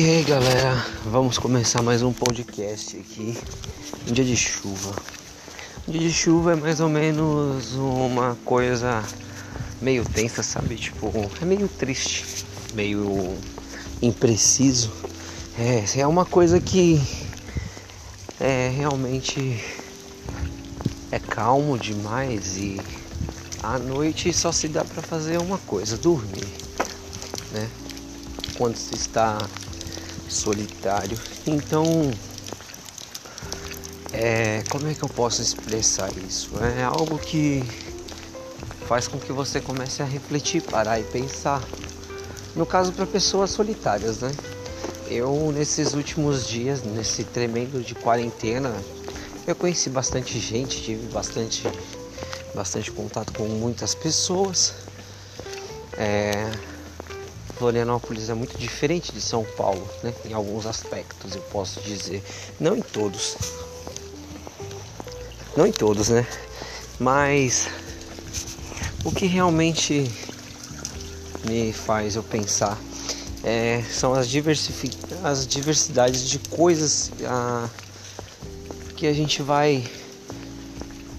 E aí galera, vamos começar mais um podcast aqui. Um dia de chuva. Um dia de chuva é mais ou menos uma coisa meio tensa, sabe? Tipo, é meio triste, meio impreciso. É, é uma coisa que é realmente é calmo demais e à noite só se dá para fazer uma coisa, dormir, né? Quando se está solitário. Então, é, como é que eu posso expressar isso? É algo que faz com que você comece a refletir, parar e pensar. No caso para pessoas solitárias, né? Eu nesses últimos dias, nesse tremendo de quarentena, eu conheci bastante gente, tive bastante, bastante contato com muitas pessoas. É, Florianópolis é muito diferente de São Paulo, né? Em alguns aspectos, eu posso dizer. Não em todos. Não em todos, né? Mas o que realmente me faz eu pensar é, são as, as diversidades de coisas a, que a gente vai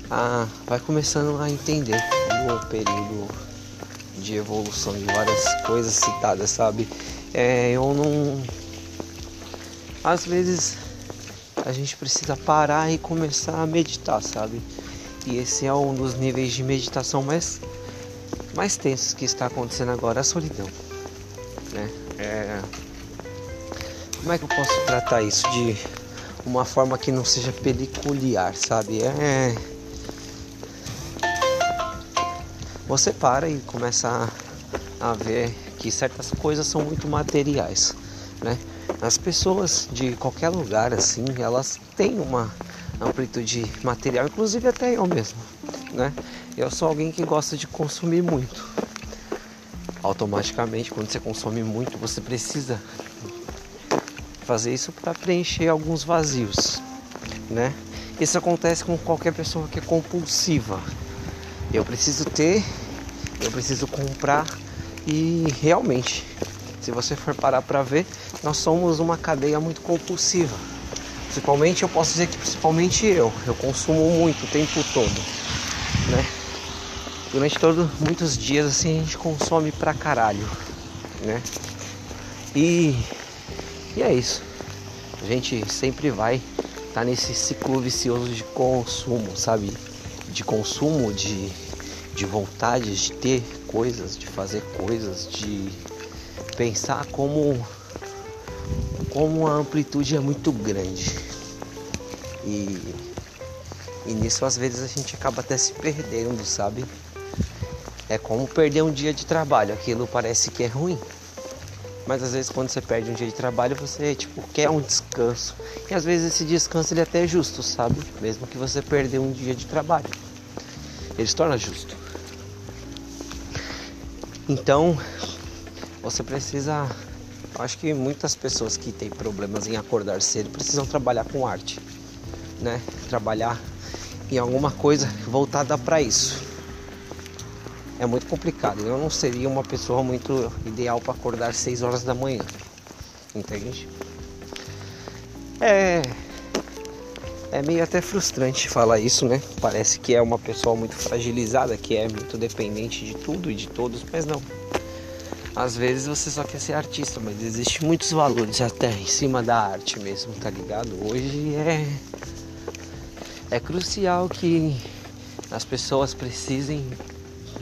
a, vai começando a entender no período de evolução de várias coisas citadas, sabe? É, eu não. Às vezes a gente precisa parar e começar a meditar, sabe? E esse é um dos níveis de meditação mais, mais tensos que está acontecendo agora, a solidão. Né? É... Como é que eu posso tratar isso de uma forma que não seja peculiar, sabe? É você para e começa a, a ver que certas coisas são muito materiais, né? As pessoas de qualquer lugar assim, elas têm uma amplitude material, inclusive até eu mesmo, né? Eu sou alguém que gosta de consumir muito. Automaticamente, quando você consome muito, você precisa fazer isso para preencher alguns vazios, né? Isso acontece com qualquer pessoa que é compulsiva. Eu preciso ter eu preciso comprar e realmente, se você for parar para ver, nós somos uma cadeia muito compulsiva. Principalmente eu posso dizer que principalmente eu, eu consumo muito o tempo todo, né? Durante todos muitos dias assim a gente consome pra caralho, né? E, e é isso. A gente sempre vai estar tá nesse ciclo vicioso de consumo, sabe? De consumo, de de vontade de ter coisas, de fazer coisas, de pensar como como a amplitude é muito grande. E, e nisso às vezes a gente acaba até se perdendo, sabe? É como perder um dia de trabalho, aquilo parece que é ruim. Mas às vezes quando você perde um dia de trabalho, você tipo quer um descanso. E às vezes esse descanso ele é até justo, sabe? Mesmo que você perdeu um dia de trabalho. Ele se torna justo. Então, você precisa. Acho que muitas pessoas que têm problemas em acordar cedo precisam trabalhar com arte, né? Trabalhar em alguma coisa voltada para isso. É muito complicado. Eu não seria uma pessoa muito ideal para acordar 6 horas da manhã. Entende? É é meio até frustrante falar isso, né? Parece que é uma pessoa muito fragilizada, que é muito dependente de tudo e de todos, mas não. Às vezes você só quer ser artista, mas existe muitos valores até em cima da arte mesmo, tá ligado? Hoje é é crucial que as pessoas precisem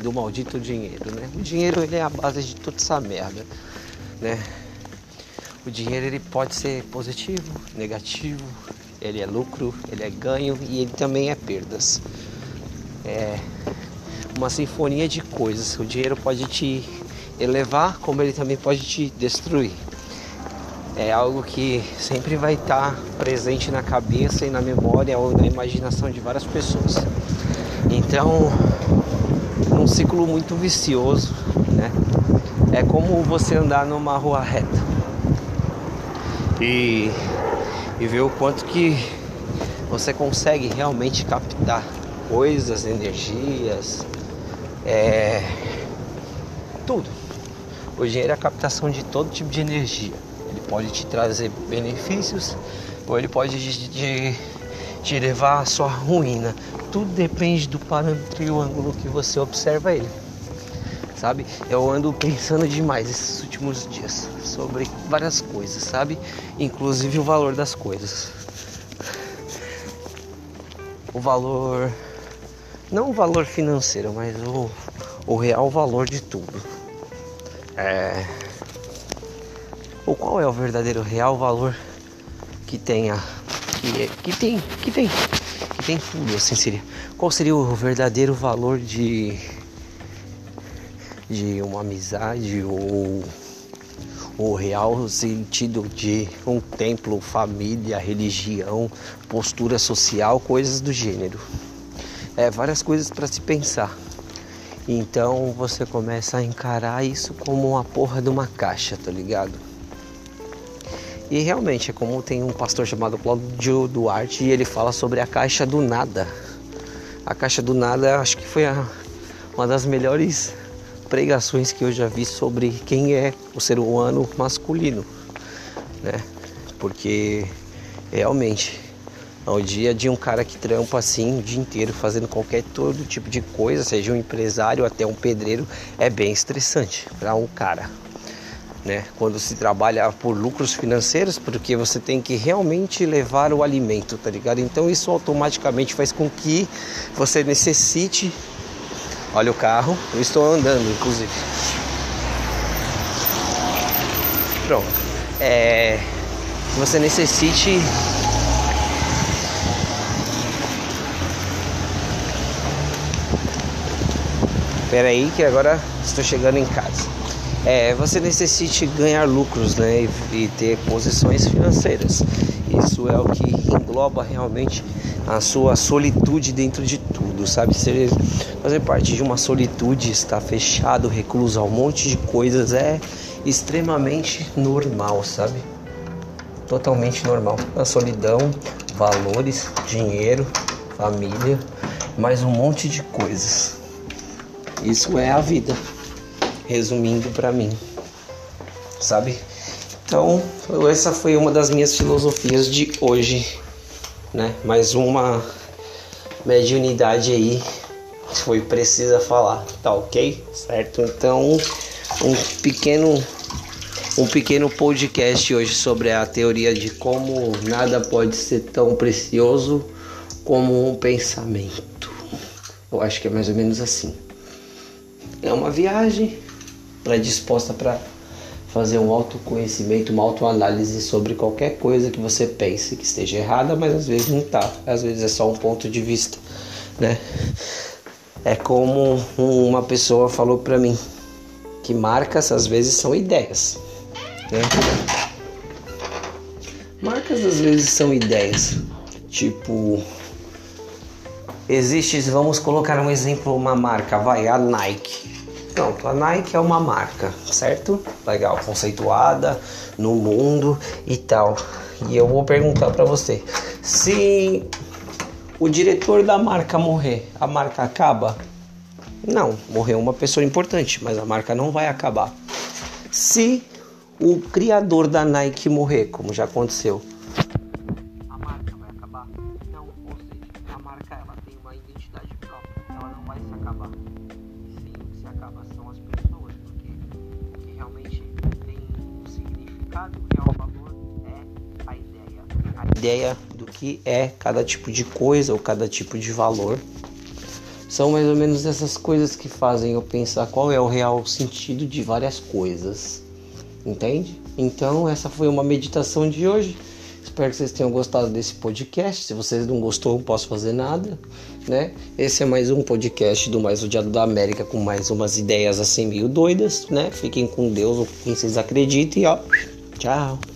do maldito dinheiro, né? O dinheiro ele é a base de toda essa merda, né? O dinheiro ele pode ser positivo, negativo, ele é lucro, ele é ganho e ele também é perdas. É uma sinfonia de coisas. O dinheiro pode te elevar, como ele também pode te destruir. É algo que sempre vai estar presente na cabeça e na memória ou na imaginação de várias pessoas. Então, ciclo muito vicioso, né? É como você andar numa rua reta. E e ver o quanto que você consegue realmente captar coisas, energias, é, tudo. O dinheiro é a captação de todo tipo de energia. Ele pode te trazer benefícios ou ele pode te, te levar à sua ruína. Tudo depende do parâmetro e o ângulo que você observa ele. Sabe? Eu ando pensando demais esses últimos dias sobre várias coisas, sabe? Inclusive o valor das coisas. O valor não o valor financeiro, mas o, o real valor de tudo. É, ou qual é o verdadeiro real valor que tenha que, que tem que tem que tem tudo assim seria qual seria o verdadeiro valor de de uma amizade ou o real sentido de um templo, família, religião, postura social, coisas do gênero é, várias coisas para se pensar. Então você começa a encarar isso como uma porra de uma caixa, tá ligado? E realmente é como tem um pastor chamado Claudio Duarte e ele fala sobre a caixa do nada. A caixa do nada acho que foi a, uma das melhores pregações que eu já vi sobre quem é o ser humano masculino, né? Porque realmente ao dia de um cara que trampa assim o dia inteiro fazendo qualquer todo tipo de coisa, seja um empresário até um pedreiro, é bem estressante para um cara. Né? Quando se trabalha por lucros financeiros, porque você tem que realmente levar o alimento, tá ligado? Então isso automaticamente faz com que você necessite. Olha o carro, eu estou andando, inclusive. Pronto. É, você necessite Espera aí que agora estou chegando em casa. É, você necessite ganhar lucros né, e, e ter posições financeiras. Isso é o que engloba realmente a sua solitude dentro de tudo, sabe? Ser, fazer parte de uma solitude, estar fechado, recluso a um monte de coisas é extremamente normal, sabe? Totalmente normal. A solidão, valores, dinheiro, família, mais um monte de coisas. Isso é a vida, resumindo para mim, sabe? Então, essa foi uma das minhas filosofias de hoje, né? Mais uma mediunidade aí foi precisa falar, tá ok? Certo? Então, um pequeno um pequeno podcast hoje sobre a teoria de como nada pode ser tão precioso como um pensamento. Eu acho que é mais ou menos assim. É uma viagem predisposta para fazer um autoconhecimento, uma autoanálise sobre qualquer coisa que você pense que esteja errada, mas às vezes não tá. Às vezes é só um ponto de vista, né? É como uma pessoa falou para mim que marcas às vezes são ideias, né? Marcas às vezes são ideias, tipo existe, vamos colocar um exemplo, uma marca, vai a Nike. Pronto, a Nike é uma marca, certo? Legal, conceituada no mundo e tal. E eu vou perguntar para você: se o diretor da marca morrer, a marca acaba? Não, morreu uma pessoa importante, mas a marca não vai acabar. Se o criador da Nike morrer, como já aconteceu, ideia do que é cada tipo de coisa ou cada tipo de valor. São mais ou menos essas coisas que fazem eu pensar qual é o real sentido de várias coisas. Entende? Então, essa foi uma meditação de hoje. Espero que vocês tenham gostado desse podcast. Se vocês não gostou, não posso fazer nada, né? Esse é mais um podcast do Mais Odiado da América com mais umas ideias assim meio doidas, né? Fiquem com Deus ou quem vocês acreditem, ó. Tchau.